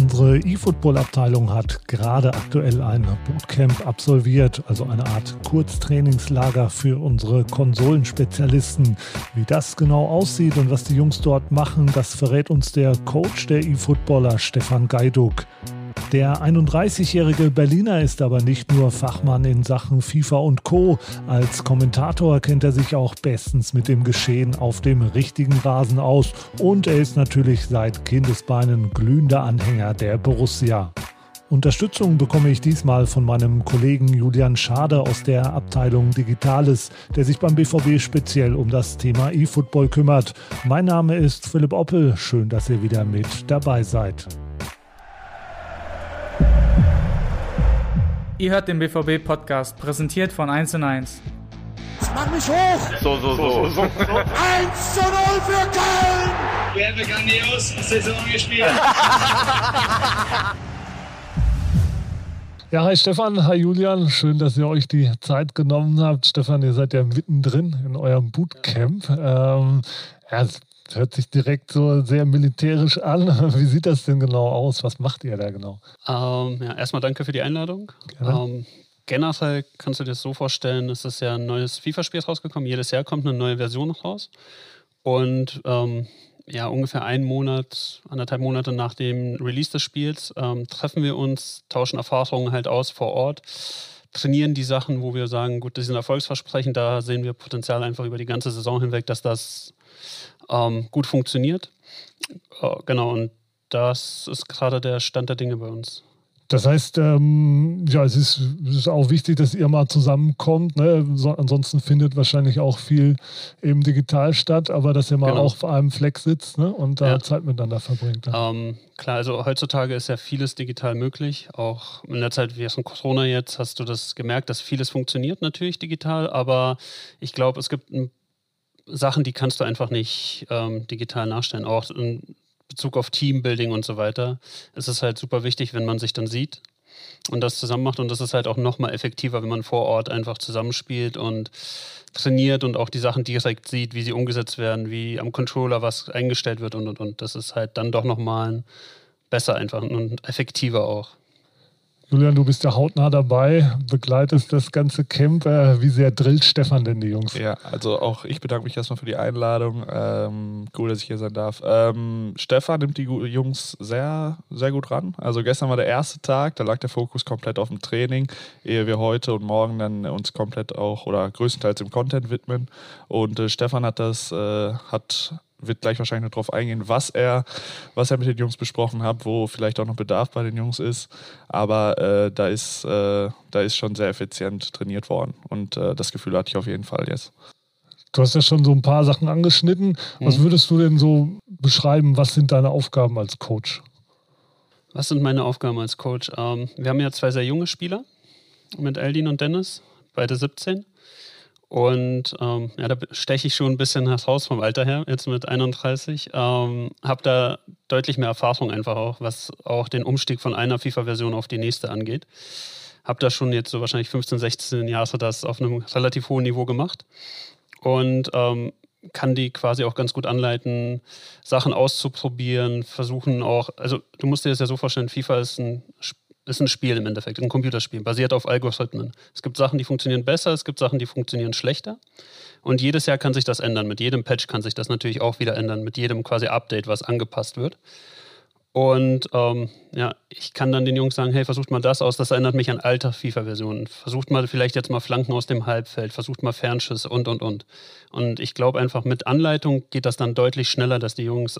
Unsere eFootball-Abteilung hat gerade aktuell ein Bootcamp absolviert, also eine Art Kurztrainingslager für unsere Konsolenspezialisten. Wie das genau aussieht und was die Jungs dort machen, das verrät uns der Coach der eFootballer Stefan Gaiduk. Der 31-jährige Berliner ist aber nicht nur Fachmann in Sachen FIFA und Co. Als Kommentator kennt er sich auch bestens mit dem Geschehen auf dem richtigen Rasen aus und er ist natürlich seit Kindesbeinen glühender Anhänger der Borussia. Unterstützung bekomme ich diesmal von meinem Kollegen Julian Schade aus der Abteilung Digitales, der sich beim BVB speziell um das Thema E-Football kümmert. Mein Name ist Philipp Oppel. Schön, dass ihr wieder mit dabei seid. Ihr hört den BVB-Podcast, präsentiert von 1 und 1. Mach mich hoch! So, so, so. so. 1 zu 0 für Köln! Wir haben grandios Saison gespielt. Ja, hi Stefan, hi Julian, schön, dass ihr euch die Zeit genommen habt. Stefan, ihr seid ja mittendrin in eurem Bootcamp. Ähm, ja, hört sich direkt so sehr militärisch an. Wie sieht das denn genau aus? Was macht ihr da genau? Ähm, ja, erstmal danke für die Einladung. Ähm, generell kannst du dir das so vorstellen, es ist ja ein neues FIFA-Spiel rausgekommen. Jedes Jahr kommt eine neue Version raus. Und ähm, ja, ungefähr einen Monat, anderthalb Monate nach dem Release des Spiels ähm, treffen wir uns, tauschen Erfahrungen halt aus vor Ort trainieren die Sachen, wo wir sagen, gut, das sind Erfolgsversprechen, da sehen wir Potenzial einfach über die ganze Saison hinweg, dass das ähm, gut funktioniert. Äh, genau, und das ist gerade der Stand der Dinge bei uns. Das heißt, ähm, ja, es ist, es ist, auch wichtig, dass ihr mal zusammenkommt. Ne? So, ansonsten findet wahrscheinlich auch viel eben digital statt, aber dass ihr mal genau. auch auf einem Fleck sitzt ne? und da ja. Zeit miteinander verbringt. Ähm, klar, also heutzutage ist ja vieles digital möglich. Auch in der Zeit wie von Corona jetzt hast du das gemerkt, dass vieles funktioniert natürlich digital, aber ich glaube, es gibt ein Sachen, die kannst du einfach nicht ähm, digital nachstellen. Auch in Bezug auf Teambuilding und so weiter ist es halt super wichtig, wenn man sich dann sieht und das zusammen macht. Und das ist halt auch nochmal effektiver, wenn man vor Ort einfach zusammenspielt und trainiert und auch die Sachen direkt sieht, wie sie umgesetzt werden, wie am Controller was eingestellt wird und und und. Das ist halt dann doch nochmal besser einfach und effektiver auch. Julian, du bist ja hautnah dabei, begleitest das ganze Camp. Äh, wie sehr drillt Stefan denn die Jungs? Ja, also auch ich bedanke mich erstmal für die Einladung. Ähm, cool, dass ich hier sein darf. Ähm, Stefan nimmt die Jungs sehr, sehr gut ran. Also gestern war der erste Tag, da lag der Fokus komplett auf dem Training, ehe wir heute und morgen dann uns komplett auch oder größtenteils im Content widmen. Und äh, Stefan hat das, äh, hat wird gleich wahrscheinlich noch darauf eingehen, was er, was er mit den Jungs besprochen hat, wo vielleicht auch noch Bedarf bei den Jungs ist. Aber äh, da, ist, äh, da ist schon sehr effizient trainiert worden und äh, das Gefühl hatte ich auf jeden Fall jetzt. Du hast ja schon so ein paar Sachen angeschnitten. Was mhm. würdest du denn so beschreiben? Was sind deine Aufgaben als Coach? Was sind meine Aufgaben als Coach? Ähm, wir haben ja zwei sehr junge Spieler mit Eldin und Dennis, beide 17. Und ähm, ja, da steche ich schon ein bisschen heraus vom Alter her, jetzt mit 31. Ähm, habe da deutlich mehr Erfahrung einfach auch, was auch den Umstieg von einer FIFA-Version auf die nächste angeht. Habe da schon jetzt so wahrscheinlich 15, 16 Jahre das auf einem relativ hohen Niveau gemacht. Und ähm, kann die quasi auch ganz gut anleiten, Sachen auszuprobieren, versuchen auch, also du musst dir das ja so vorstellen, FIFA ist ein Spiel, ist ein Spiel im Endeffekt, ein Computerspiel, basiert auf Algorithmen. Es gibt Sachen, die funktionieren besser, es gibt Sachen, die funktionieren schlechter. Und jedes Jahr kann sich das ändern. Mit jedem Patch kann sich das natürlich auch wieder ändern, mit jedem quasi Update, was angepasst wird. Und ähm, ja, ich kann dann den Jungs sagen, hey, versucht mal das aus, das erinnert mich an alte FIFA-Versionen. Versucht mal vielleicht jetzt mal Flanken aus dem Halbfeld, versucht mal Fernschüsse und, und, und. Und ich glaube einfach, mit Anleitung geht das dann deutlich schneller, dass die Jungs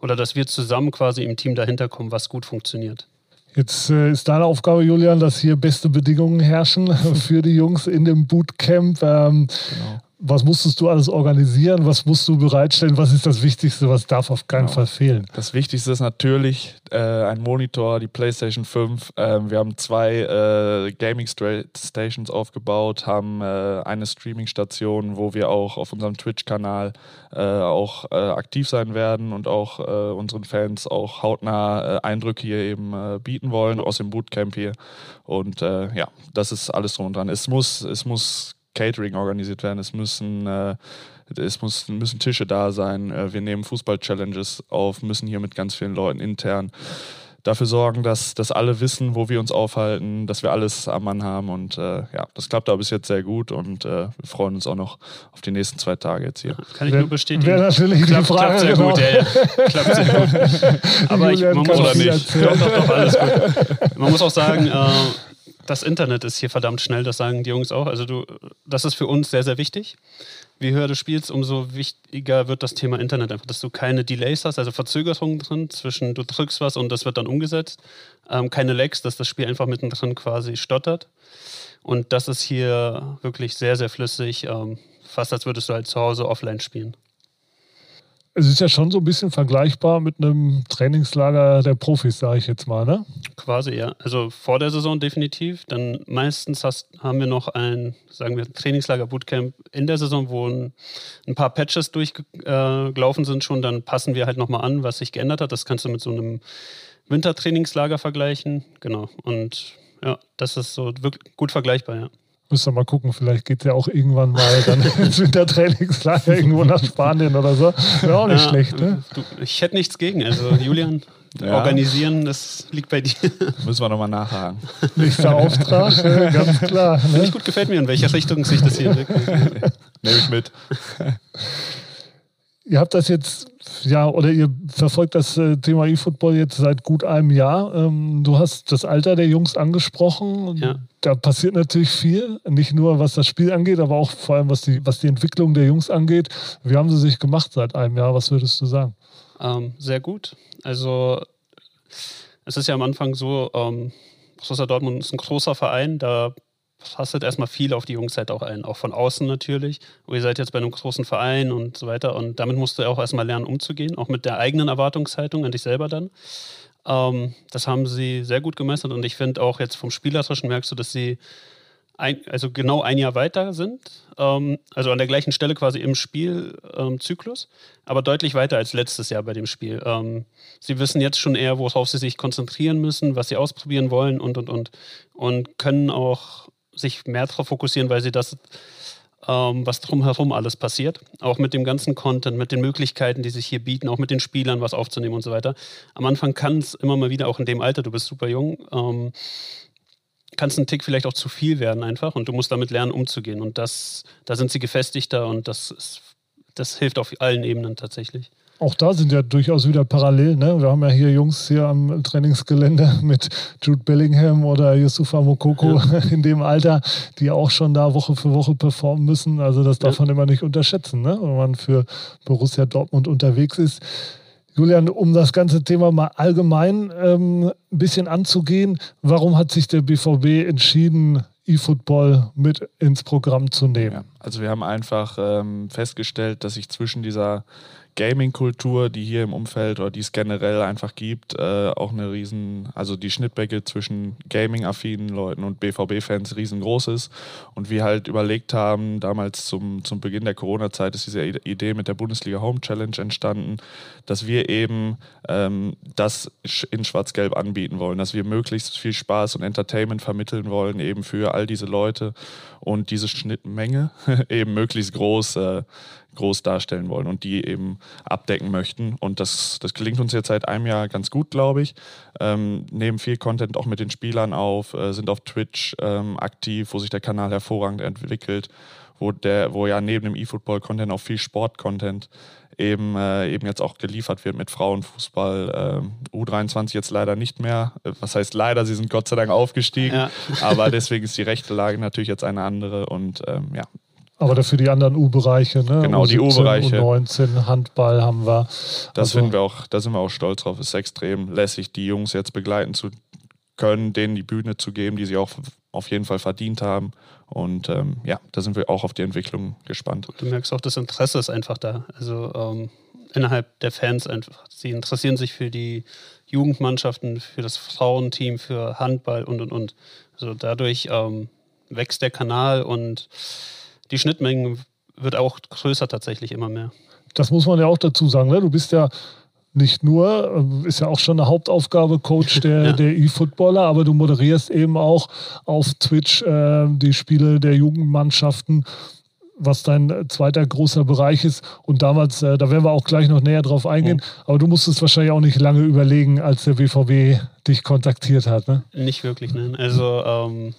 oder dass wir zusammen quasi im Team dahinter kommen, was gut funktioniert. Jetzt äh, ist deine Aufgabe, Julian, dass hier beste Bedingungen herrschen für die Jungs in dem Bootcamp. Ähm, genau was musstest du alles organisieren? Was musst du bereitstellen? Was ist das Wichtigste? Was darf auf keinen genau. Fall fehlen? Das Wichtigste ist natürlich äh, ein Monitor, die PlayStation 5. Ähm, wir haben zwei äh, Gaming Stations aufgebaut, haben äh, eine Streaming-Station, wo wir auch auf unserem Twitch-Kanal äh, auch äh, aktiv sein werden und auch äh, unseren Fans auch hautnah Eindrücke hier eben bieten wollen aus dem Bootcamp hier. Und ja, das ist alles drum und dran. Es muss, es muss Catering organisiert werden, es müssen, äh, es muss, müssen Tische da sein, äh, wir nehmen Fußball-Challenges auf, müssen hier mit ganz vielen Leuten intern dafür sorgen, dass, dass alle wissen, wo wir uns aufhalten, dass wir alles am Mann haben. Und äh, ja, das klappt aber bis jetzt sehr gut und äh, wir freuen uns auch noch auf die nächsten zwei Tage jetzt hier. Kann ich nur bestätigen. Wäre natürlich klappt, die Frage, klappt sehr genau. gut, ja, ja. Klappt sehr gut. Aber ich, man, muss auch, nicht doch, doch, doch, alles gut. man muss auch sagen, äh, das Internet ist hier verdammt schnell, das sagen die Jungs auch. Also du, das ist für uns sehr, sehr wichtig. Je höher du spielst, umso wichtiger wird das Thema Internet einfach, dass du keine Delays hast, also Verzögerungen drin zwischen du drückst was und das wird dann umgesetzt. Ähm, keine Lags, dass das Spiel einfach mittendrin quasi stottert. Und das ist hier wirklich sehr, sehr flüssig. Ähm, fast als würdest du halt zu Hause offline spielen. Es ist ja schon so ein bisschen vergleichbar mit einem Trainingslager der Profis, sage ich jetzt mal, ne? Quasi, ja. Also vor der Saison definitiv. Dann meistens hast, haben wir noch ein, sagen wir, Trainingslager Bootcamp in der Saison, wo ein, ein paar Patches durchgelaufen sind schon. Dann passen wir halt nochmal an, was sich geändert hat. Das kannst du mit so einem Wintertrainingslager vergleichen. Genau. Und ja, das ist so wirklich gut vergleichbar, ja. Müsst ihr mal gucken, vielleicht geht ja auch irgendwann mal dann ins Wintertrainingslager irgendwo nach Spanien oder so. Wäre auch nicht Ja, schlecht, ne? Du, ich hätte nichts gegen. Also Julian, Ja. organisieren, das liegt bei dir. Müssen wir nochmal nachhaken. Nächster Auftrag, äh, ganz klar. Finde Ne? ich gut, gefällt mir, in welche Richtung sich das hier entwickelt. Nehme ich mit. Ihr habt das jetzt, ja, oder ihr verfolgt das äh, Thema E-Football jetzt seit gut einem Jahr. Ähm, du hast das Alter der Jungs angesprochen. Ja. Da passiert natürlich viel, nicht nur was das Spiel angeht, aber auch vor allem was die, was die Entwicklung der Jungs angeht. Wie haben sie sich gemacht seit einem Jahr? Was würdest du sagen? Ähm, sehr gut. Also es ist ja am Anfang so, ähm, Borussia Dortmund ist ein großer Verein, da passt erstmal viel auf die Jungszeit auch ein, auch von außen natürlich. Und ihr seid jetzt bei einem großen Verein und so weiter und damit musst du auch erstmal lernen umzugehen, auch mit der eigenen Erwartungshaltung an dich selber dann. Ähm, das haben sie sehr gut gemeistert und ich finde auch jetzt vom Spielerischen merkst du, dass sie ein, also genau ein Jahr weiter sind, ähm, also an der gleichen Stelle quasi im Spielzyklus, aber deutlich weiter als letztes Jahr bei dem Spiel. Ähm, sie wissen jetzt schon eher, worauf sie sich konzentrieren müssen, was sie ausprobieren wollen und und und und können auch sich mehr darauf fokussieren, weil sie das, ähm, was drumherum alles passiert, auch mit dem ganzen Content, mit den Möglichkeiten, die sich hier bieten, auch mit den Spielern was aufzunehmen und so weiter. Am Anfang kann es immer mal wieder, auch in dem Alter, du bist super jung, ähm, kann es ein Tick vielleicht auch zu viel werden einfach und du musst damit lernen, umzugehen. Und das, da sind sie gefestigter und das, ist, das hilft auf allen Ebenen tatsächlich. Auch da sind ja durchaus wieder Parallelen. Ne? Wir haben ja hier Jungs hier am Trainingsgelände mit Jude Bellingham oder Yusufa Mokoko in dem Alter, die auch schon da Woche für Woche performen müssen. Also das darf Ja. man immer nicht unterschätzen, ne? wenn man für Borussia Dortmund unterwegs ist. Julian, um das ganze Thema mal allgemein ähm, ein bisschen anzugehen, warum hat sich der BVB entschieden, E-Football mit ins Programm zu nehmen? Ja, also wir haben einfach ähm, festgestellt, dass sich zwischen dieser Gaming-Kultur, die hier im Umfeld oder die es generell einfach gibt, äh, auch eine riesen, also die Schnittbecke zwischen Gaming-affinen Leuten und BVB-Fans riesengroß ist. Und wir halt überlegt haben, damals zum, zum Beginn der Corona-Zeit ist diese Idee mit der Bundesliga Home Challenge entstanden, dass wir eben ähm, das in Schwarz-Gelb anbieten wollen, dass wir möglichst viel Spaß und Entertainment vermitteln wollen, eben für all diese Leute und diese Schnittmenge eben möglichst groß, äh, groß darstellen wollen und die eben abdecken möchten. Und das, das gelingt uns jetzt seit einem Jahr ganz gut, glaube ich. Ähm, nehmen viel Content auch mit den Spielern auf, äh, sind auf Twitch ähm, aktiv, wo sich der Kanal hervorragend entwickelt, wo, der, wo ja neben dem E-Football-Content auch viel Sport-Content eben, äh, eben jetzt auch geliefert wird mit Frauenfußball. Ähm, U23 jetzt leider nicht mehr. Äh, Was heißt leider, sie sind Gott sei Dank aufgestiegen. Ja. Aber deswegen ist die rechte Lage natürlich jetzt eine andere. Und ähm, ja, Aber dafür die anderen U-Bereiche, ne? Genau, die U17, U-Bereiche. U19, Handball haben wir. das Also- finden wir auch, da sind wir auch stolz drauf. Es ist extrem lässig, die Jungs jetzt begleiten zu können, denen die Bühne zu geben, die sie auch auf jeden Fall verdient haben. Und ähm, ja, da sind wir auch auf die Entwicklung gespannt. Du merkst auch, das Interesse ist einfach da. Also ähm, innerhalb der Fans einfach. Sie interessieren sich für die Jugendmannschaften, für das Frauenteam, für Handball und und und. Also dadurch ähm, wächst der Kanal und die Schnittmengen wird auch größer tatsächlich immer mehr. Das muss man ja auch dazu sagen. Ne? Du bist ja nicht nur, äh, ist ja auch schon eine Hauptaufgabe, Coach der, Ja. der E-Footballer, aber du moderierst eben auch auf Twitch äh, die Spiele der Jugendmannschaften. was dein zweiter großer Bereich ist. Und damals, äh, da werden wir auch gleich noch näher drauf eingehen, mhm. aber du musstest wahrscheinlich auch nicht lange überlegen, als der BVB dich kontaktiert hat, ne? Nicht wirklich, nein. Also ähm,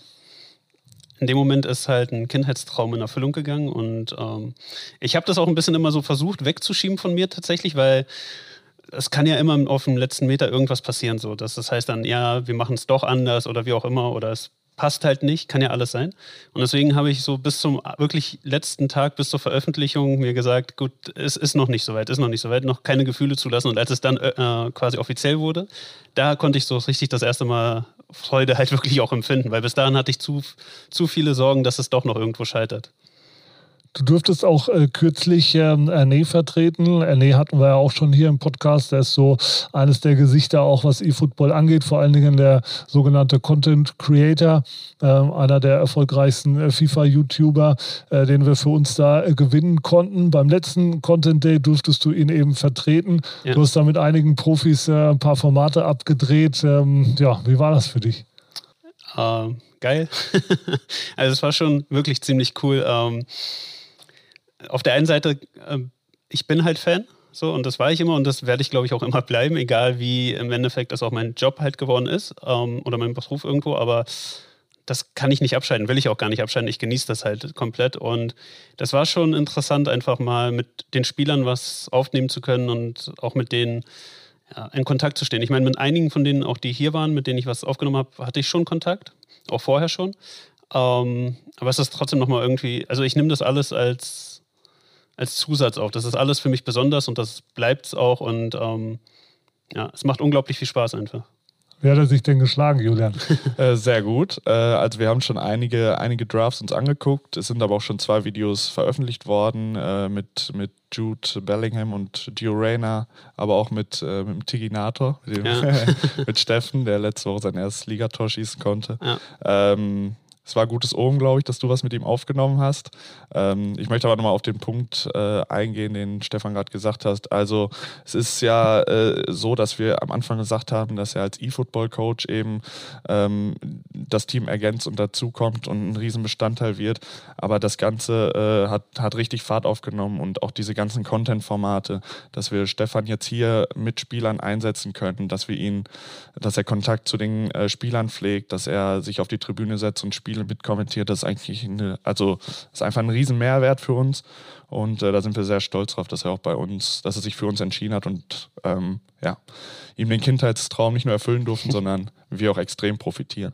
in dem Moment ist halt ein Kindheitstraum in Erfüllung gegangen und ähm, ich habe das auch ein bisschen immer so versucht wegzuschieben von mir tatsächlich, weil es kann ja immer auf dem letzten Meter irgendwas passieren, so. Dass das heißt dann, ja, wir machen es doch anders oder wie auch immer oder es passt halt nicht, kann ja alles sein. Und deswegen habe ich so bis zum wirklich letzten Tag, bis zur Veröffentlichung mir gesagt, gut, es ist noch nicht so weit, ist noch nicht so weit, noch keine Gefühle zulassen. Und als es dann äh, quasi offiziell wurde, da konnte ich so richtig das erste Mal Freude halt wirklich auch empfinden, weil bis dahin hatte ich zu, zu viele Sorgen, dass es doch noch irgendwo scheitert. Du durftest auch äh, kürzlich ähm, Erne vertreten. Erne hatten wir ja auch schon hier im Podcast. Der ist so eines der Gesichter auch, was E-Football angeht. Vor allen Dingen der sogenannte Content Creator, äh, einer der erfolgreichsten äh, FIFA-YouTuber, äh, den wir für uns da äh, gewinnen konnten. Beim letzten Content Day durftest du ihn eben vertreten. Ja. Du hast da mit einigen Profis ein paar Formate abgedreht. Ähm, ja, wie war das für dich? Ähm, geil. also es war schon wirklich ziemlich cool. Ähm auf der einen Seite, äh, ich bin halt Fan, so, und das war ich immer und das werde ich, glaube ich, auch immer bleiben, egal wie im Endeffekt das auch mein Job halt geworden ist ähm, oder mein Beruf irgendwo, aber das kann ich nicht abschalten, will ich auch gar nicht abschalten. Ich genieße das halt komplett. Und das war schon interessant, einfach mal mit den Spielern was aufnehmen zu können und auch mit denen ja, in Kontakt zu stehen. Ich meine, mit einigen von denen, auch die hier waren, mit denen ich was aufgenommen habe, hatte ich schon Kontakt, auch vorher schon. Ähm, aber es ist trotzdem nochmal irgendwie, also ich nehme das alles als als Zusatz auch. Das ist alles für mich besonders und das bleibt es auch. Und ähm, ja, es macht unglaublich viel Spaß einfach. Wie hat er sich denn geschlagen, Julian? äh, sehr gut. Äh, also wir haben schon einige, einige Drafts uns angeguckt. Es sind aber auch schon zwei Videos veröffentlicht worden äh, mit, mit Jude Bellingham und Gio Reyna, aber auch mit, äh, mit dem Tiginator, mit, ja. mit Steffen, der letzte Woche sein erstes Ligator schießen konnte. Ja. Ähm, es war gutes Ohren, glaube ich, dass du was mit ihm aufgenommen hast. Ähm, ich möchte aber nochmal auf den Punkt äh, eingehen, den Stefan gerade gesagt hast. Also es ist ja äh, so, dass wir am Anfang gesagt haben, dass er als E-Football-Coach eben ähm, das Team ergänzt und dazukommt und ein Riesenbestandteil wird. Aber das Ganze äh, hat, hat richtig Fahrt aufgenommen und auch diese ganzen Content-Formate, dass wir Stefan jetzt hier mit Spielern einsetzen können, dass wir ihn, dass er Kontakt zu den äh, Spielern pflegt, dass er sich auf die Tribüne setzt und spielt Spiele mitkommentiert. Das ist eigentlich eine, also ist einfach ein riesen Mehrwert für uns. Und äh, da sind wir sehr stolz drauf, dass er auch bei uns, dass er sich für uns entschieden hat und ähm, ja, ihm den Kindheitstraum nicht nur erfüllen durften, sondern wir auch extrem profitieren.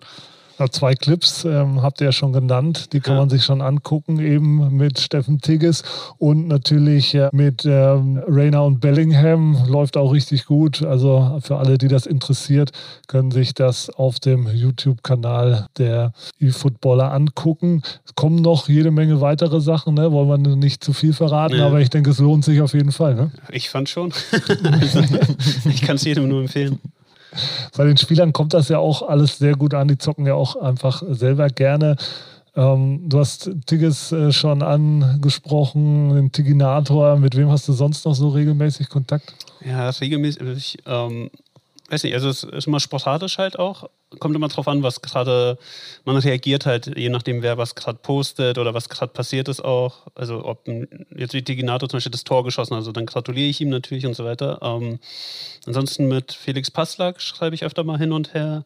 Zwei Clips ähm, habt ihr ja schon genannt, die kann ja. man sich schon angucken, eben mit Steffen Tigges und natürlich äh, mit ähm, Rainer und Bellingham. Läuft auch richtig gut. Also für alle, die das interessiert, können sich das auf dem YouTube-Kanal der E-Footballer angucken. Es kommen noch jede Menge weitere Sachen, ne? wollen wir nicht zu viel verraten, nee. aber ich denke, es lohnt sich auf jeden Fall. Ne? Ich fand schon. ich kann es jedem nur empfehlen. Bei den Spielern kommt das ja auch alles sehr gut an. Die zocken ja auch einfach selber gerne. Ähm, du hast Tigges äh, schon angesprochen, den Tiginator. Mit wem hast du sonst noch so regelmäßig Kontakt? Ja, regelmäßig. Ähm, weiß nicht, also es ist immer sporadisch halt auch. Kommt immer drauf an, was gerade, man reagiert halt, je nachdem, wer was gerade postet oder was gerade passiert ist auch. Also ob jetzt wie Tiginato zum Beispiel das Tor geschossen, also dann gratuliere ich ihm natürlich und so weiter. Ähm, ansonsten mit Felix Passlack schreibe ich öfter mal hin und her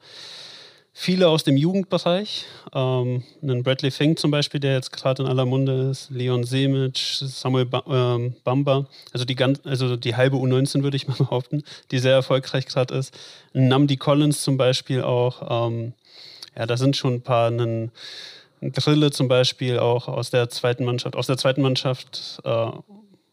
viele aus dem Jugendbereich. Ähm, einen Bradley Fink zum Beispiel, der jetzt gerade in aller Munde ist, Leon Semic, Samuel ba ähm, Bamba, also die, ganz, also die halbe U19 würde ich mal behaupten, die sehr erfolgreich gerade ist. Namdi Collins zum Beispiel auch. Ähm, ja, da sind schon ein paar, einen, Drille zum Beispiel auch aus der zweiten Mannschaft, aus der zweiten Mannschaft äh,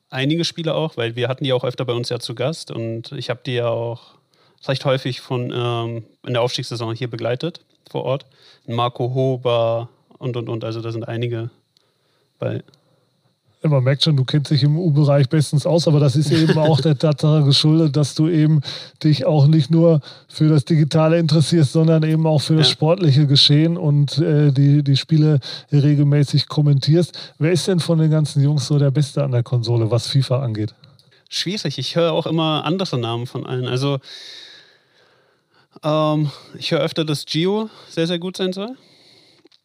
einige Spieler auch, weil wir hatten die auch öfter bei uns ja zu Gast und ich habe die ja auch recht häufig von, ähm, in der Aufstiegssaison hier begleitet vor Ort. Marco Hober und und und. Also da sind einige bei. Man merkt schon, du kennst dich im U-Bereich bestens aus, aber das ist eben auch der Tatsache geschuldet, dass du eben dich auch nicht nur für das Digitale interessierst, sondern eben auch für das ja. sportliche Geschehen und äh, die, die Spiele regelmäßig kommentierst. Wer ist denn von den ganzen Jungs so der Beste an der Konsole, was FIFA angeht? Schwierig. Ich höre auch immer andere Namen von allen. Also ähm, ich höre öfter, dass Gio sehr, sehr gut sein soll.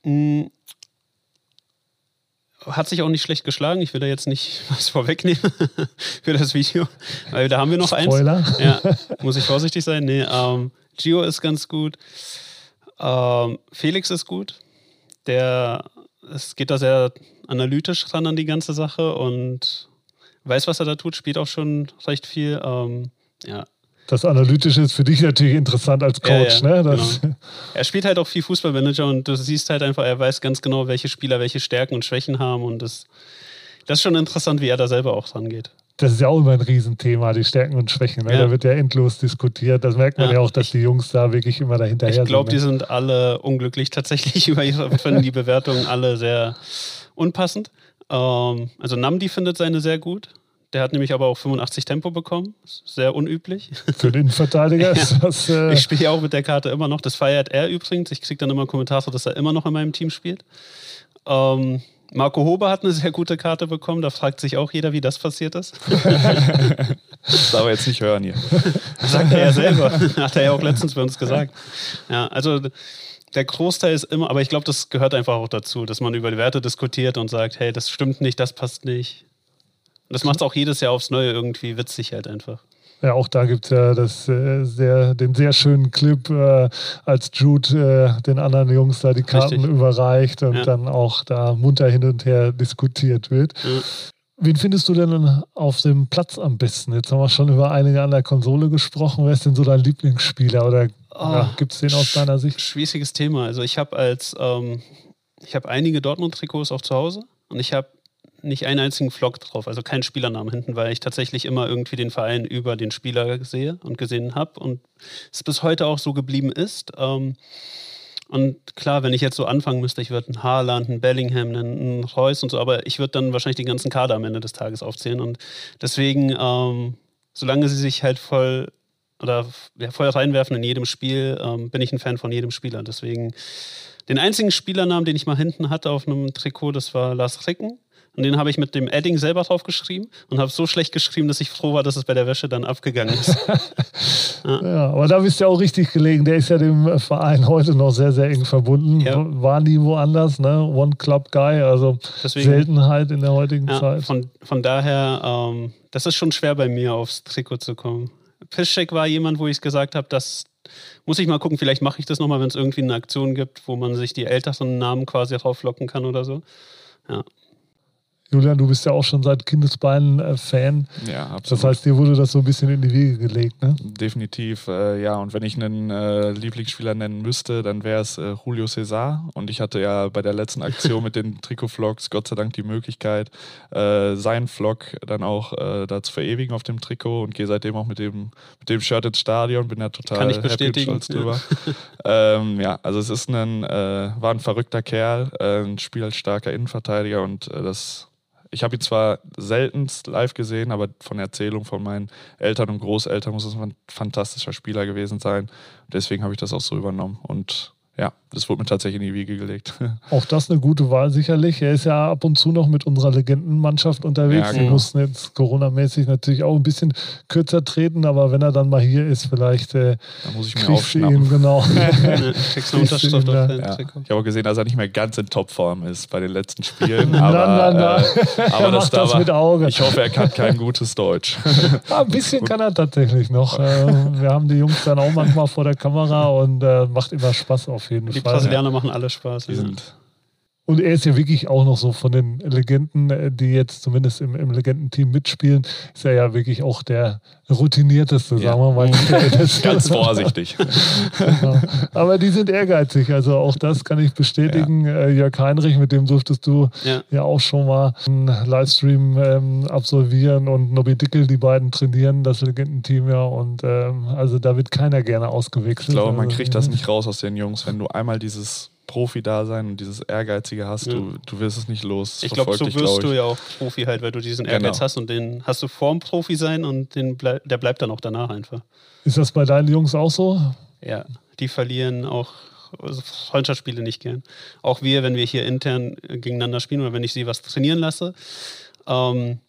Mhm. hat sich auch nicht schlecht geschlagen. Ich will da jetzt nicht was vorwegnehmen für das Video, weil da haben wir noch Spoiler. eins. Ja, muss ich vorsichtig sein. Nee, ähm, Gio ist ganz gut. Ähm, Felix ist gut. Der es geht da sehr analytisch ran an die ganze Sache und weiß, was er da tut, spielt auch schon recht viel. Ähm, ja, Das Analytische ist für dich natürlich interessant als Coach, Ja, ja, ne? Genau. Er spielt halt auch viel Fußballmanager und du siehst halt einfach, er weiß ganz genau, welche Spieler welche Stärken und Schwächen haben und das, das ist schon interessant, wie er da selber auch dran geht. das ist ja auch immer ein Riesenthema, die Stärken und Schwächen. Ne? Ja. Da wird ja endlos diskutiert. Das merkt man ja, auch, dass ich- die Jungs da wirklich immer dahinterher Ich glaube, die sind. ne? sind alle unglücklich tatsächlich über ihre, finden die Bewertungen alle sehr unpassend. Ähm, also Namdi findet seine sehr gut. Der hat nämlich aber auch 85 Tempo bekommen. Sehr unüblich. Für den Innenverteidiger ist das. Äh, Ich spiele ja auch mit der Karte immer noch. Das feiert er übrigens. Ich kriege dann immer einen Kommentar, dass er immer noch in meinem Team spielt. Ähm, Marco Hober hat eine sehr gute Karte bekommen. Da fragt sich auch jeder, wie das passiert ist. Das darf er jetzt nicht hören hier. Sagt er ja selber. Hat er ja auch letztens bei uns gesagt. Ja, also der Großteil ist immer, aber ich glaube, das gehört einfach auch dazu, dass man über die Werte diskutiert und sagt, hey, das stimmt nicht, das passt nicht. Und das macht es auch jedes Jahr aufs Neue irgendwie witzig halt einfach. Ja, auch da gibt es ja das, äh, sehr, den sehr schönen Clip, äh, als Jude äh, den anderen Jungs da die Karten Richtig. überreicht und Ja. dann auch da munter hin und her diskutiert wird. Ja. Wen findest du denn auf dem Platz am besten? Jetzt haben wir schon über einige an der Konsole gesprochen. Wer ist denn so dein Lieblingsspieler? Oder ja, gibt es den aus deiner Sicht? Schwieriges Thema. Also ich habe als, ähm, ich habe einige Dortmund-Trikots auch zu Hause und ich habe nicht einen einzigen Vlog drauf, also keinen Spielernamen hinten, weil ich tatsächlich immer irgendwie den Verein über den Spieler sehe und gesehen habe und es bis heute auch so geblieben ist. Ähm, und klar, wenn ich jetzt so anfangen müsste, ich würde einen Haaland, einen Bellingham, einen, Reus und so, aber ich würde dann wahrscheinlich den ganzen Kader am Ende des Tages aufzählen. Und deswegen, ähm, solange sie sich halt voll oder ja, voll reinwerfen in jedem Spiel, ähm, bin ich ein Fan von jedem Spieler. Deswegen den einzigen Spielernamen, den ich mal hinten hatte auf einem Trikot, das war Lars Ricken. Und den habe ich mit dem Edding selber drauf geschrieben und habe so schlecht geschrieben, dass ich froh war, dass es bei der Wäsche dann abgegangen ist. Ja, aber da bist du ja auch richtig gelegen. Der ist ja dem Verein heute noch sehr, sehr eng verbunden. Ja. War nie woanders, ne? One-Club-Guy, also Deswegen- Seltenheit in der heutigen Ja, Zeit. von, von daher, ähm, das ist schon schwer bei mir aufs Trikot zu kommen. Piszczek war jemand, wo ich gesagt habe, das muss ich mal gucken, vielleicht mache ich das nochmal, wenn es irgendwie eine Aktion gibt, wo man sich die älteren Namen quasi rauflocken kann oder so. Ja. Julian, du bist ja auch schon seit Kindesbeinen äh, Fan. Ja, absolut. Das heißt, dir wurde das so ein bisschen in die Wiege gelegt, ne? Definitiv, äh, ja. Und wenn ich einen äh, Lieblingsspieler nennen müsste, dann wäre es äh, Julio Cesar. Und ich hatte ja bei der letzten Aktion mit den Trikot-Vlogs Gott sei Dank die Möglichkeit, äh, seinen Vlog dann auch äh, da zu verewigen auf dem Trikot und gehe seitdem auch mit dem, mit dem Shirt ins Stadion. Bin ja total Kann ich happy und bestätigen, stolz drüber. ähm, ja, also es ist ein, äh, war ein verrückter Kerl, äh, ein spielstarker Innenverteidiger und äh, das ich habe ihn zwar seltenst live gesehen, aber von Erzählung von meinen Eltern und Großeltern muss es ein fantastischer Spieler gewesen sein. Deswegen habe ich das auch so übernommen. Und ja, das wurde mir tatsächlich in die Wiege gelegt. Auch das eine gute Wahl sicherlich. Er ist ja ab und zu noch mit unserer Legendenmannschaft unterwegs. Ja, Wir genau. mussten jetzt Corona-mäßig natürlich auch ein bisschen kürzer treten, aber wenn er dann mal hier ist, vielleicht äh, Da muss ich mir du ihn, aufschnappen. genau. Kriegst du Unterschrift auf Ja. Ich habe auch gesehen, dass er nicht mehr ganz in Topform ist bei den letzten Spielen. Nein, Aber, nein, nein. Äh, Er aber macht das war- mit Auge. Ich hoffe, er kann kein gutes Deutsch. Ja, ein bisschen kann er tatsächlich noch. Äh, Wir haben die Jungs dann auch manchmal vor der Kamera und äh, macht immer Spaß auf jeden Die Fall. Brasilianer machen alle Spaß. Die ja. sind Und er ist ja wirklich auch noch so von den Legenden, äh, die jetzt zumindest im, im Legendenteam mitspielen, ist er ja wirklich auch der routinierteste, Ja. sagen wir mal. ganz vorsichtig. Ja. Aber die sind ehrgeizig, also auch das kann ich bestätigen. Äh, Jörg Heinrich, mit dem durftest du Ja. ja auch schon mal einen Livestream ähm, absolvieren und Nobby Dickel, die beiden trainieren das Legendenteam ja und ähm, also da wird keiner gerne ausgewechselt. Ich glaube, man Also, kriegt das nicht raus aus den Jungs, wenn du einmal dieses Profi-Dasein und dieses Ehrgeizige hast, Ja. du, du wirst es nicht los. Ich glaube, so dich, wirst glaub du ja auch Profi halt, weil du diesen Genau. Ehrgeiz hast und den hast du vorm Profi sein und den blei der bleibt dann auch danach einfach. Ist das bei deinen Jungs auch so? Ja, die verlieren auch also Freundschaftsspiele nicht gern. Auch wir, wenn wir hier intern gegeneinander spielen oder wenn ich sie was trainieren lasse. Ähm,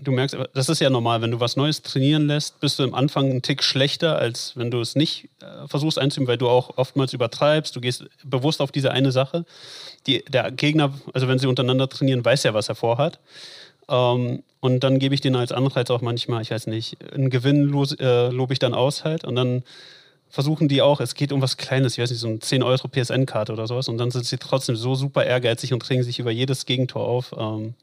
du merkst, das ist ja normal, wenn du was Neues trainieren lässt, bist du am Anfang einen Tick schlechter, als wenn du es nicht äh, versuchst einzuüben, weil du auch oftmals übertreibst, du gehst bewusst auf diese eine Sache. Die, der Gegner, also wenn sie untereinander trainieren, weiß ja, was er vorhat. Ähm, und dann gebe ich denen als Anreiz auch manchmal, ich weiß nicht, einen Gewinn los, äh, lobe ich dann aus halt und dann versuchen die auch, es geht um was Kleines, ich weiß nicht, so eine 10 Euro PSN-Karte oder sowas und dann sind sie trotzdem so super ehrgeizig und trinken sich über jedes Gegentor auf. Ähm,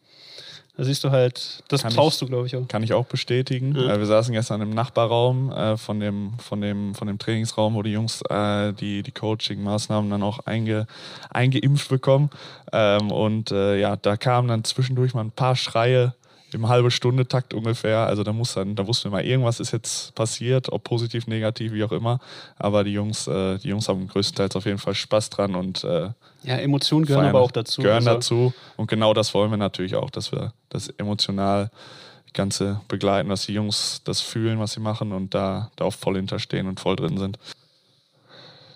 da siehst du halt, das kann brauchst ich, du, glaube ich, auch. Kann ich auch bestätigen. Ja. Äh, wir saßen gestern im Nachbarraum äh, von, dem, von, dem, von dem Trainingsraum, wo die Jungs äh, die, die Coaching-Maßnahmen dann auch einge, eingeimpft bekommen. Ähm, und äh, ja, da kamen dann zwischendurch mal ein paar Schreie im halbe Stunde Takt ungefähr. Also da muss dann, da wussten wir mal, irgendwas ist jetzt passiert, ob positiv, negativ, wie auch immer. Aber die Jungs, äh, die Jungs haben größtenteils auf jeden Fall Spaß dran und äh, ja, Emotionen gehören aber auch dazu. Gehören also. dazu. Und genau das wollen wir natürlich auch, dass wir das emotional Ganze begleiten, dass die Jungs das fühlen, was sie machen und da, da auch voll hinterstehen und voll drin sind.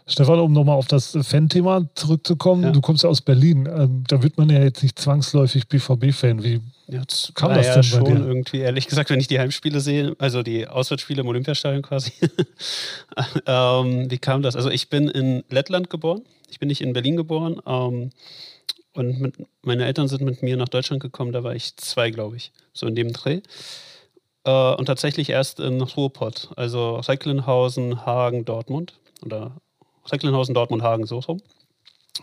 Stefan, um nochmal auf das Fan-Thema zurückzukommen, ja. du kommst ja aus Berlin. Ähm, da wird man ja jetzt nicht zwangsläufig BVB-Fan. Wie ja, kam das ja schon dir? irgendwie, ehrlich gesagt, wenn ich die Heimspiele sehe, also die Auswärtsspiele im Olympiastadion quasi. ähm, wie kam das? Also ich bin in Lettland geboren. Ich bin nicht in Berlin geboren. Ähm, und mit, meine Eltern sind mit mir nach Deutschland gekommen, da war ich zwei, glaube ich, so in dem Dreh. Äh, und tatsächlich erst in Ruhrpott, also Recklinghausen, Hagen, Dortmund. Oder Recklinghausen, Dortmund, Hagen, so rum.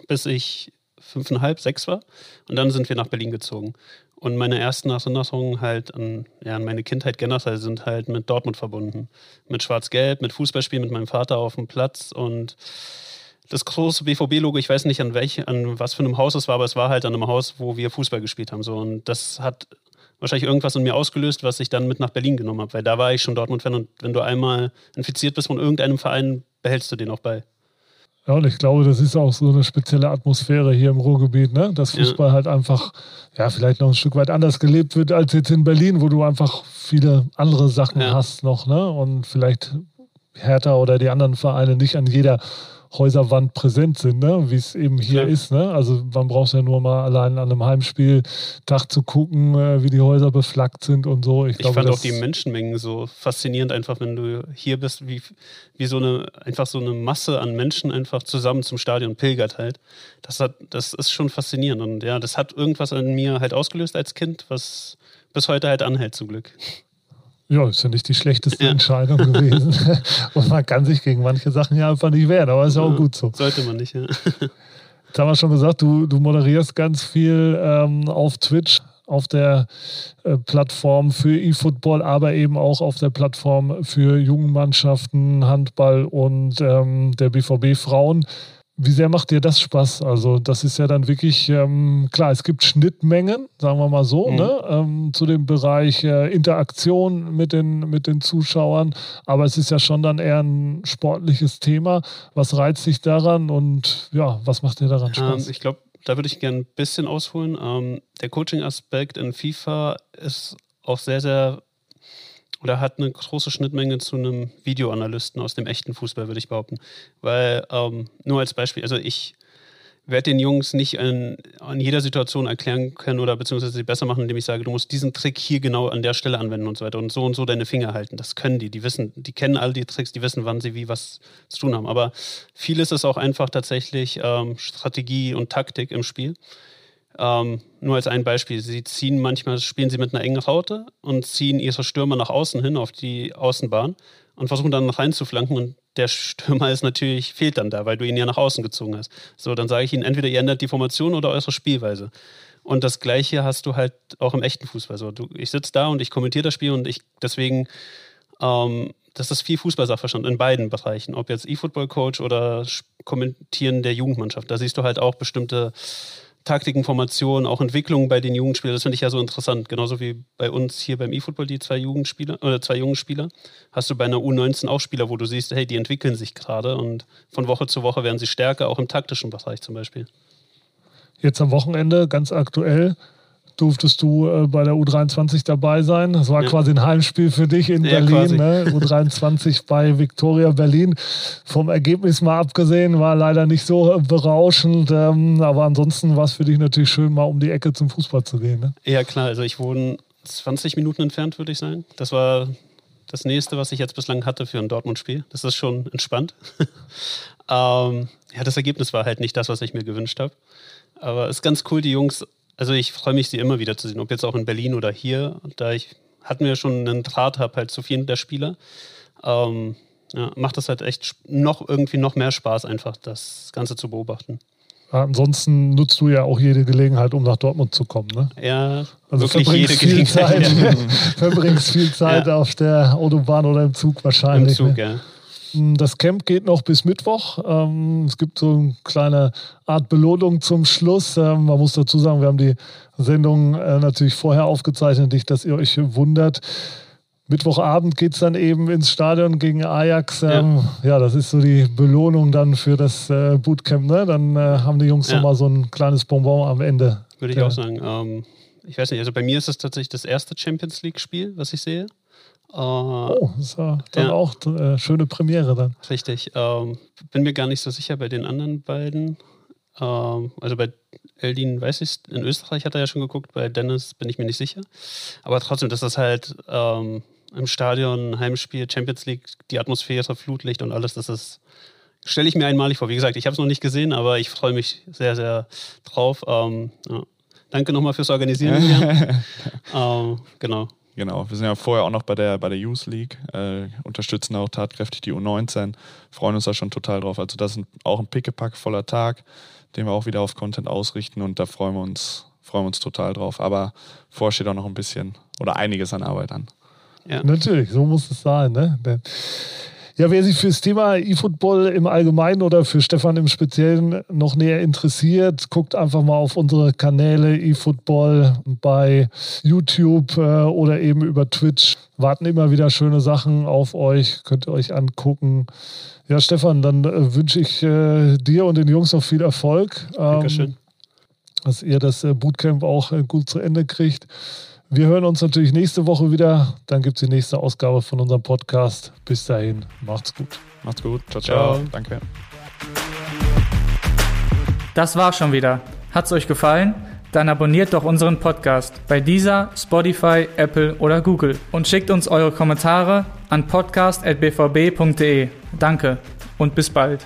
Bis ich fünfeinhalb, sechs war. Und dann sind wir nach Berlin gezogen. Und meine ersten Erinnerungen halt an, ja, an meine Kindheit generell sind halt mit Dortmund verbunden. Mit Schwarz-Gelb, mit Fußballspielen mit meinem Vater auf dem Platz und das große BVB-Logo, ich weiß nicht an welch, an was für einem Haus es war, aber es war halt an einem Haus, wo wir Fußball gespielt haben. So. Und das hat wahrscheinlich irgendwas in mir ausgelöst, was ich dann mit nach Berlin genommen habe, weil da war ich schon Dortmund-Fan und wenn du einmal infiziert bist von irgendeinem Verein, behältst du den auch bei. Ja, und ich glaube, das ist auch so eine spezielle Atmosphäre hier im Ruhrgebiet, ne? dass Fußball ja. halt einfach, ja, vielleicht noch ein Stück weit anders gelebt wird als jetzt in Berlin, wo du einfach viele andere Sachen ja. hast noch, ne? Und vielleicht Hertha oder die anderen Vereine nicht an jeder Häuserwand präsent sind, ne? wie es eben hier ja. ist. Ne? Also man braucht ja nur mal allein an einem Heimspieltag zu gucken, äh, wie die Häuser beflaggt sind und so. Ich, ich glaube, fand auch die Menschenmengen so faszinierend, einfach wenn du hier bist, wie, wie so eine, einfach so eine Masse an Menschen einfach zusammen zum Stadion pilgert halt. Das, hat, das ist schon faszinierend und ja, das hat irgendwas an mir halt ausgelöst als Kind, was bis heute halt anhält zum Glück. Ja, ist ja nicht die schlechteste ja. Entscheidung gewesen. Und man kann sich gegen manche Sachen ja einfach nicht wehren, aber ist ja auch gut so. Sollte man nicht, ja. Jetzt haben wir schon gesagt, du, du moderierst ganz viel ähm, auf Twitch, auf der äh, Plattform für eFootball, aber eben auch auf der Plattform für Jugendmannschaften, Handball und ähm, der BVB Frauen. Wie sehr macht dir das Spaß? Also, das ist ja dann wirklich, ähm, klar, es gibt Schnittmengen, sagen wir mal so, mhm. ne, ähm, zu dem Bereich äh, Interaktion mit den, mit den Zuschauern, aber es ist ja schon dann eher ein sportliches Thema. Was reizt dich daran und ja, was macht dir daran ähm, Spaß? Ähm, ich glaube, da würde ich gerne ein bisschen ausholen. Ähm, der Coaching-Aspekt in FIFA ist auch sehr, sehr oder hat eine große Schnittmenge zu einem Videoanalysten aus dem echten Fußball, würde ich behaupten. Weil, ähm, nur als Beispiel, also ich werde den Jungs nicht in, an jeder Situation erklären können oder beziehungsweise sie besser machen, indem ich sage, du musst diesen Trick hier genau an der Stelle anwenden und so weiter und so und so deine Finger halten. Das können die. Die wissen, die kennen all die Tricks, die wissen, wann sie wie was zu tun haben. Aber vieles ist auch einfach tatsächlich ähm, Strategie und Taktik im Spiel. Ähm, nur als ein Beispiel. Sie ziehen manchmal, spielen sie mit einer engen Raute und ziehen ihre Stürmer nach außen hin auf die Außenbahn und versuchen dann reinzuflanken und der Stürmer ist natürlich, fehlt dann da, weil du ihn ja nach außen gezogen hast. So, dann sage ich ihnen, entweder ihr ändert die Formation oder eure Spielweise. Und das Gleiche hast du halt auch im echten Fußball. So, du, ich sitze da und ich kommentiere das Spiel und ich deswegen, ähm, das ist viel Fußballsachverstand in beiden Bereichen, ob jetzt E-Football-Coach oder Kommentieren der Jugendmannschaft. Da siehst du halt auch bestimmte Taktiken, Formationen, auch Entwicklungen bei den Jugendspielern. Das finde ich ja so interessant. Genauso wie bei uns hier beim E-Football die zwei Jugendspieler oder zwei jungen Spieler. Hast du bei einer U19 auch Spieler, wo du siehst, hey, die entwickeln sich gerade und von Woche zu Woche werden sie stärker, auch im taktischen Bereich zum Beispiel. Jetzt am Wochenende, ganz aktuell, durftest du äh, bei der U23 dabei sein. Das war ja. quasi ein Heimspiel für dich in ja, Berlin. Ne? U23 bei Victoria Berlin. Vom Ergebnis mal abgesehen, war leider nicht so äh, berauschend. Ähm, aber ansonsten war es für dich natürlich schön, mal um die Ecke zum Fußball zu gehen. Ne? Ja, klar. Also ich wohne 20 Minuten entfernt, würde ich sagen. Das war das nächste, was ich jetzt bislang hatte für ein Dortmund-Spiel. Das ist schon entspannt. ähm, ja, das Ergebnis war halt nicht das, was ich mir gewünscht habe. Aber es ist ganz cool, die Jungs. Also ich freue mich, sie immer wieder zu sehen, ob jetzt auch in Berlin oder hier. Da ich hatten wir schon einen Draht habe halt zu vielen der Spieler. Ähm, ja, macht das halt echt noch irgendwie noch mehr Spaß, einfach das Ganze zu beobachten. Ansonsten nutzt du ja auch jede Gelegenheit, um nach Dortmund zu kommen. Ne? Ja, also verbringst viel, Zeit, verbringst viel Zeit ja. auf der Autobahn oder im Zug wahrscheinlich. Im Zug, ne? ja. Hm, das Camp geht noch bis Mittwoch. Ähm, es gibt so eine kleine Art Belohnung zum Schluss. Ähm, man muss dazu sagen, wir haben die Sendung äh, natürlich vorher aufgezeichnet, nicht, dass ihr euch wundert. Mittwochabend geht es dann eben ins Stadion gegen Ajax. Ähm, ja. ja. das ist so die Belohnung dann für das äh, Bootcamp. Ne? Dann äh, haben die Jungs ja. nochmal so ein kleines Bonbon am Ende. Würde ich ja. auch sagen. Ähm, ich weiß nicht, also bei mir ist es tatsächlich das erste Champions League-Spiel, was ich sehe. Äh, oh, das ja dann ja. auch äh, schöne Premiere dann. Richtig. Ähm, bin mir gar nicht so sicher bei den anderen beiden. Ähm, also bei Eldin weiß ich in Österreich hat er ja schon geguckt, bei Dennis bin ich mir nicht sicher. Aber trotzdem, das ist halt ähm, im Stadion, Heimspiel, Champions League, die Atmosphäre, Flutlicht und alles, das ist, stelle ich mir einmalig vor. Wie gesagt, ich habe es noch nicht gesehen, aber ich freue mich sehr, sehr drauf. Ähm, ja. Danke nochmal fürs Organisieren. ähm, genau. Genau, wir sind ja vorher auch noch bei der, bei der Youth League, äh, unterstützen auch tatkräftig die U19, freuen uns da schon total drauf. Also das ist auch ein Pickepack voller Tag, den wir auch wieder auf Content ausrichten und da freuen wir uns, freuen wir uns total drauf. Aber vorher steht auch noch ein bisschen oder einiges an Arbeit an. Ja. Natürlich, so muss es sein. Ne? Ja, wer sich für das Thema E-Football im Allgemeinen oder für Stefan im Speziellen noch näher interessiert, guckt einfach mal auf unsere Kanäle eFootball bei YouTube äh, oder eben über Twitch. Warten immer wieder schöne Sachen auf euch, könnt ihr euch angucken. Ja, Stefan, dann äh, wünsche ich äh, dir und den Jungs noch viel Erfolg. Ähm, Dankeschön. Dass ihr das Bootcamp auch gut zu Ende kriegt. Wir hören uns natürlich nächste Woche wieder. Dann gibt es die nächste Ausgabe von unserem Podcast. Bis dahin, macht's gut. Macht's gut. Ciao, ciao. ciao. Danke. Das war's schon wieder. Hat's euch gefallen? Dann abonniert doch unseren Podcast bei dieser, Spotify, Apple oder Google und schickt uns eure Kommentare an podcast.bvb.de. Danke und bis bald.